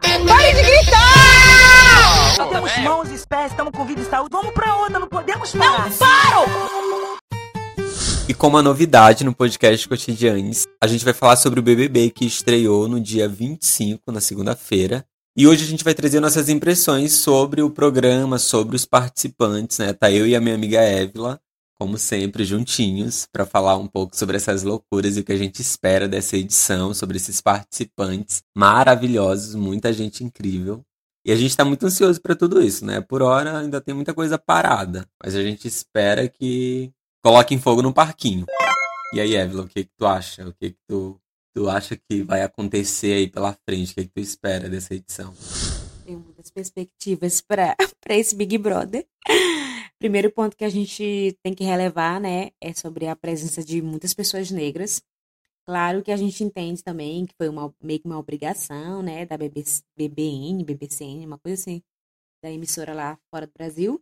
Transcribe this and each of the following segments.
Pare de gritar! Nós temos mãos e pés, estamos com vida e saúde. Vamos pra outra, não podemos parar. Não paro! E como a novidade no podcast Cotidianes, a gente vai falar sobre o BBB que estreou no dia 25, na segunda-feira. E hoje a gente vai trazer nossas impressões sobre o programa, sobre os participantes, né? Tá eu e a minha amiga Évila, como sempre, juntinhos, para falar um pouco sobre essas loucuras e o que a gente espera dessa edição, sobre esses participantes maravilhosos, muita gente incrível. E a gente está muito ansioso para tudo isso, né? Por hora ainda tem muita coisa parada, mas a gente espera que coloquem fogo no parquinho. E aí, Evelyn, o que, que tu acha? O que, que tu, tu acha que vai acontecer aí pela frente? O que, que tu espera dessa edição? Tenho muitas perspectivas para esse Big Brother. Primeiro ponto que a gente tem que relevar, né, é sobre a presença de muitas pessoas negras. Claro que a gente entende também que foi uma, meio que uma obrigação, né, da BBN, BBCN, uma coisa assim, da emissora lá fora do Brasil.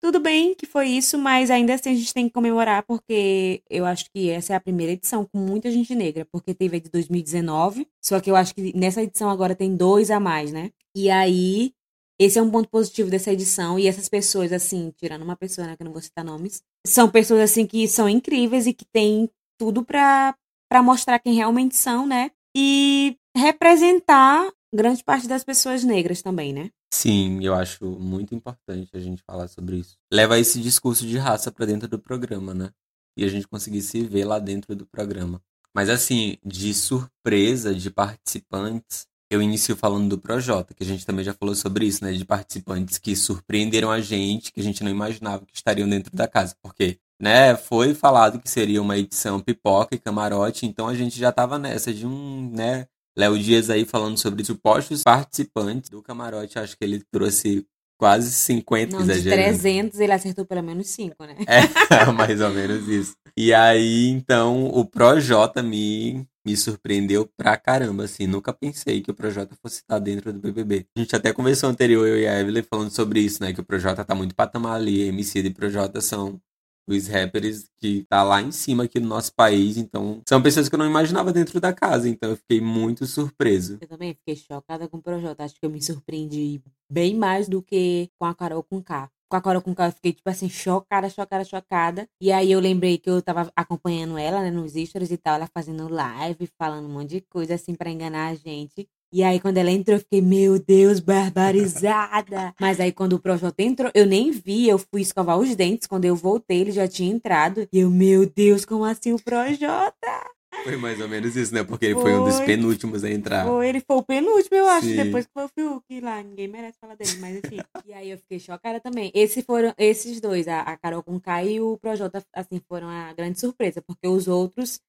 Tudo bem que foi isso, mas ainda assim a gente tem que comemorar, porque eu acho que essa é a primeira edição com muita gente negra, porque teve a de 2019, só que eu acho que nessa edição agora tem dois a mais, né? E aí, esse é um ponto positivo dessa edição, e essas pessoas, assim, tirando uma pessoa, né, que eu não vou citar nomes, são pessoas, assim, que são incríveis e que têm tudo pra, mostrar quem realmente são, né? E representar grande parte das pessoas negras também, né? Sim, eu acho muito importante a gente falar sobre isso. Leva esse discurso de raça para dentro do programa, né? E a gente conseguir se ver lá dentro do programa. Mas assim, de surpresa de participantes, eu inicio falando do Projota, que a gente também já falou sobre isso, né? De participantes que surpreenderam a gente, que a gente não imaginava que estariam dentro da casa. Porque, né, foi falado que seria uma edição pipoca e camarote, então a gente já tava nessa de um, né, Léo Dias aí falando sobre supostos participantes do camarote. Acho que ele trouxe quase 50, Não, de exagerando. 300 ele acertou pelo menos 5, né? É, mais ou menos isso. E aí, então, o Projota me, me surpreendeu pra caramba, assim. Nunca pensei que o Projota fosse estar dentro do BBB. A gente até conversou anterior, eu e a Evelyn, falando sobre isso, né? Que o Projota tá muito patamar ali. MC e Projota são os rappers que tá lá em cima aqui no nosso país. Então, são pessoas que eu não imaginava dentro da casa. Então, eu fiquei muito surpreso. Eu também fiquei chocada com o Projota. Acho que eu me surpreendi bem mais do que com a Carol com K. Com a Carol com eu fiquei, tipo assim, chocada, chocada, chocada. E aí eu lembrei que eu tava acompanhando ela, né, nos stories e tal, ela fazendo live, falando um monte de coisa, assim, pra enganar a gente. E aí, quando ela entrou, eu fiquei, meu Deus, barbarizada. Mas aí, quando o Projota entrou, eu nem vi, eu fui escovar os dentes. Quando eu voltei, ele já tinha entrado. E eu, meu Deus, como assim o Projota? Foi mais ou menos isso, né? Porque ele foi, um dos Foi. penúltimos a entrar. Foi, ele foi o penúltimo, eu acho. Sim. Depois que foi o Fiuk lá. Ninguém merece falar dele, mas enfim. e aí eu fiquei chocada também. Esses foram, esses dois, a, a Carol com K e o Projota, assim, foram a grande surpresa. Porque os outros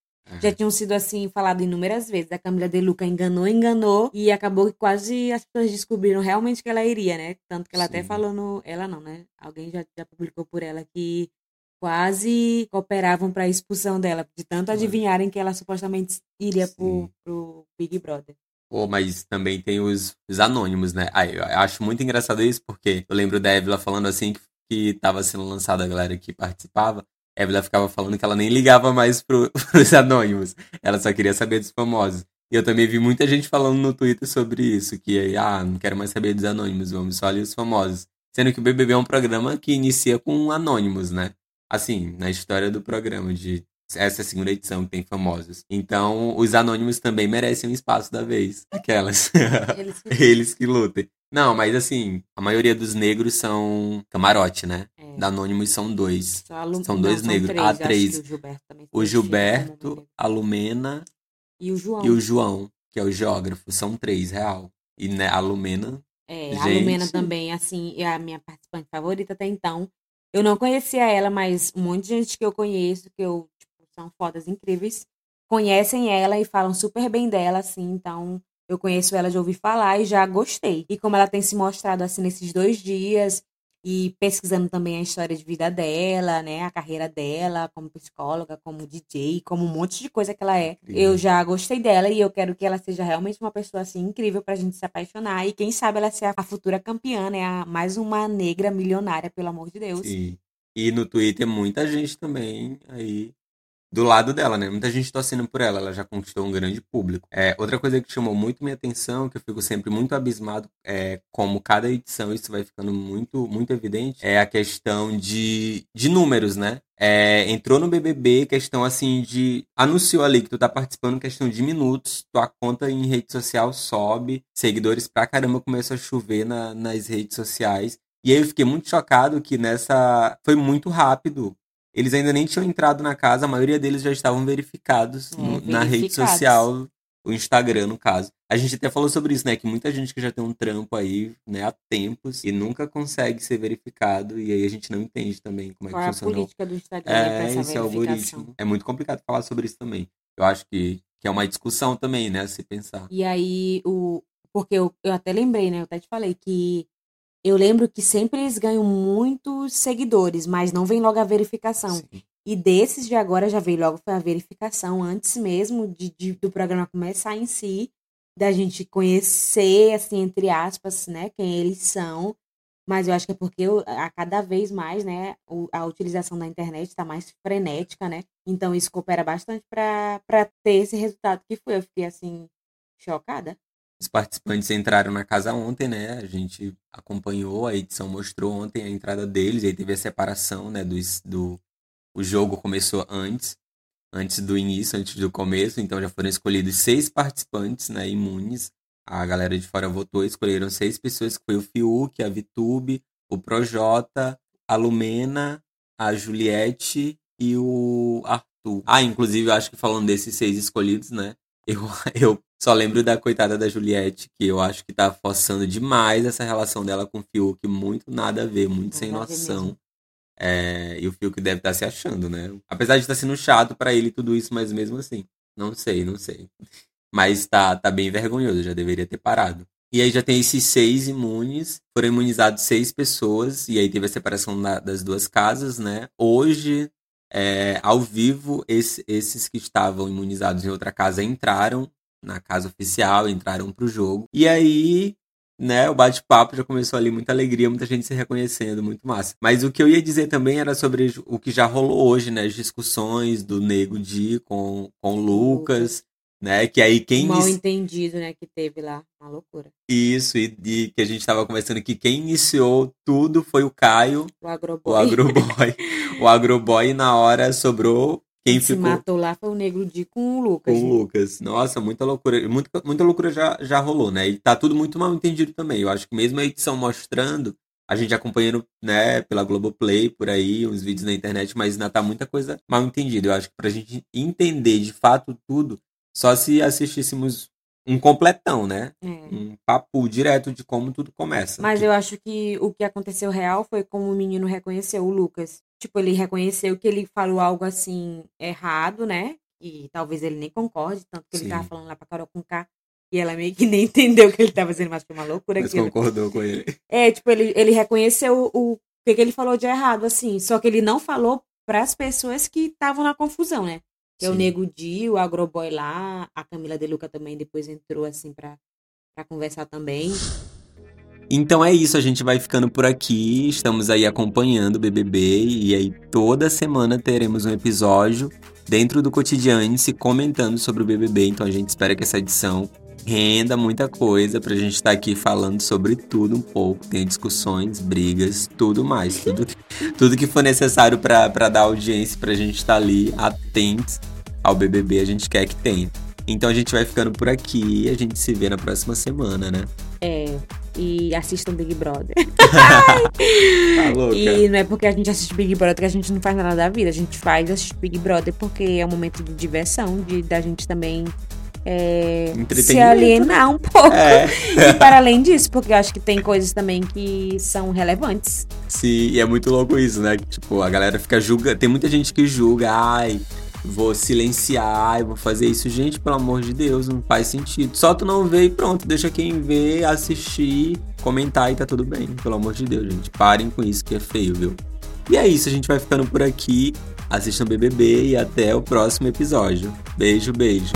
já tinham sido assim falado inúmeras vezes. A Camila De Luca enganou, enganou e acabou que quase as pessoas descobriram realmente que ela iria, né? Tanto que ela até Sim. falou no, ela não, né? Alguém já, já publicou por ela que quase cooperavam para a expulsão dela, de tanto adivinharem que ela supostamente iria pro, pro Big Brother. Pô, mas também tem os, os anônimos, né? Ah, eu acho muito engraçado isso, porque eu lembro da Évila falando assim que, que tava sendo lançada a galera que participava. A Évila ficava falando que ela nem ligava mais pro, pros anônimos. Ela só queria saber dos famosos. E eu também vi muita gente falando no Twitter sobre isso, que ah, não quero mais saber dos anônimos, vamos só ali os famosos. Sendo que o BBB é um programa que inicia com anônimos, né? Assim, na história do programa, de essa é a segunda edição que tem famosos. Então, os anônimos também merecem um espaço da vez. Aquelas. Eles Eles que lutem. Não, mas assim, a maioria dos negros são camarote, né? É. Da Anônimos são dois. A São não, dois negros. três, Ah, três. O Gilberto O Gilberto, a Lumena E o João. e o João, que é o geógrafo. São três, real. E né, a Lumena. É, a Gente. Lumena também, assim, é a minha participante favorita até então. Eu não conhecia ela, mas um monte de gente que eu conheço, que eu, tipo, são fodas incríveis, conhecem ela e falam super bem dela, assim, então eu conheço ela de ouvir falar e já gostei. E como ela tem se mostrado, assim, nesses dois dias, e pesquisando também a história de vida dela, né, a carreira dela como psicóloga, como DJ, como um monte de coisa que ela é. Incrível. Eu já gostei dela e eu quero que ela seja realmente uma pessoa assim incrível pra gente se apaixonar e quem sabe ela ser a- futura campeã, né, a- mais uma negra milionária, pelo amor de Deus. E, e no Twitter muita gente também aí do lado dela, né? Muita gente torcendo por ela, ela já conquistou um grande público. É, outra coisa que chamou muito minha atenção, que eu fico sempre muito abismado, é como cada edição isso vai ficando muito, muito evidente, é a questão de, de números, né? É, entrou no BBB, questão assim de. Anunciou ali que tu tá participando, questão de minutos, tua conta em rede social sobe, seguidores pra caramba começam a chover na, nas redes sociais. E aí eu fiquei muito chocado que nessa. Foi muito rápido. Eles ainda nem tinham entrado na casa, a maioria deles já estavam verificados É, no- na rede verificados. social, o Instagram, no caso. A gente até falou sobre isso, né? Que muita gente que já tem um trampo aí, né, há tempos, e nunca consegue ser verificado, e aí a gente não entende também como é Qual que é a funciona. o- política do Instagram É, esse é verificação? algoritmo. É muito complicado falar sobre isso também. Eu acho que, que é uma discussão também, né, a se pensar. E aí, o... porque eu, eu até lembrei, né? Eu até te falei que eu lembro que sempre eles ganham muitos seguidores, mas não vem logo a verificação. Sim. E desses de agora já veio logo foi a verificação, antes mesmo de, de- do programa começar em si, da gente conhecer, assim, entre aspas, né, quem eles são. Mas eu acho que é porque o- a cada vez mais, né, a utilização da internet está mais frenética, né? Então isso coopera bastante para ter esse resultado que foi. Eu fiquei, assim, chocada. Os participantes entraram na casa ontem, né? A gente acompanhou, a edição mostrou ontem a entrada deles, aí teve a separação, né? Do, do, o jogo começou antes, antes do início, antes do começo, então já foram escolhidos seis participantes, né? Imunes. A galera de fora votou, escolheram seis pessoas, que foi o Fiuk, a Vitube, o Projota, a Lumena, a Juliette e o Arthur. Ah, inclusive, eu acho que falando desses seis escolhidos, né? Eu, eu só lembro da coitada da Juliette, que eu acho que tá forçando demais essa relação dela com o Fiuk, muito nada a ver, muito sem noção. É, e o Fiuk deve estar se achando, né? Apesar de estar sendo chato pra ele tudo isso, mas mesmo assim, não sei, não sei. Mas tá, tá bem vergonhoso, já deveria ter parado. E aí já tem esses seis imunes, foram imunizados seis pessoas, e aí teve a separação da- das duas casas, né? Hoje, é, ao vivo, esse- esses que estavam imunizados em outra casa entraram na casa oficial, entraram pro jogo. E aí, né, o bate-papo já começou ali, muita alegria, muita gente se reconhecendo, muito massa. Mas o que eu ia dizer também era sobre o que já rolou hoje, né? As discussões do Nego Di com, com o Lucas, né? Que aí quem mal entendido, né, que teve lá. Uma loucura. Isso, e, e que a gente tava conversando que quem iniciou tudo foi o Caio, O agroboy. o agroboy. o agroboy na hora sobrou quem se ficou matou lá foi o Negro Di com o Lucas. com o Lucas. Nossa, muita loucura. Muita, muita loucura já, já rolou, né? E tá tudo muito mal entendido também. Eu acho que mesmo a edição mostrando, a gente acompanhando, né, pela Globoplay, por aí, uns vídeos na internet, mas ainda tá muita coisa mal entendida. Eu acho que pra gente entender de fato tudo, só se assistíssemos um completão, né? É. Um papo direto de como tudo começa. Mas eu acho que o que aconteceu real foi como o menino reconheceu o Lucas. Tipo, ele reconheceu que ele falou algo assim errado, né? E talvez ele nem concorde, tanto que Sim. ele tava falando lá pra Carol com K. E ela meio que nem entendeu o que ele tava dizendo, mas foi uma loucura Mas aquilo. concordou com ele. É, tipo, ele, ele reconheceu o, o que, que ele falou de errado, assim. Só que ele não falou pras pessoas que estavam na confusão, né? Que é o. Nego Di, o Agroboy lá, a Camila De Luca também depois entrou, assim, pra, pra conversar também. Então é isso, a gente vai ficando por aqui. Estamos aí acompanhando o BBB e aí toda semana teremos um episódio dentro do cotidiano se comentando sobre o BBB. Então a gente espera que essa edição renda muita coisa pra gente estar aqui falando sobre tudo um pouco. Tem discussões, brigas, tudo mais. Tudo, tudo que for necessário pra dar audiência pra gente estar ali atentos ao BBB, a gente quer que tenha. Então a gente vai ficando por aqui e a gente se vê na próxima semana, né? É, e assistam Big Brother. Tá louca? E não é porque a gente assiste Big Brother que a gente não faz nada da vida. A gente faz assistir Big Brother porque é um momento de diversão, de da gente também é, se alienar um pouco. É, E para além disso, porque eu acho que tem coisas também que são relevantes. sim, e é muito louco isso, né? Tipo, a galera fica julga. Tem muita gente que julga, ai, vou silenciar, ai, vou fazer isso. Gente, pelo amor de Deus, não faz sentido. Só tu não vê e pronto, deixa quem vê, assistir, comentar e tá tudo bem. Pelo amor de Deus, gente. Parem com isso que é feio, viu? E é isso, a gente vai ficando por aqui. Assistam BBB e até o próximo episódio. Beijo, beijo.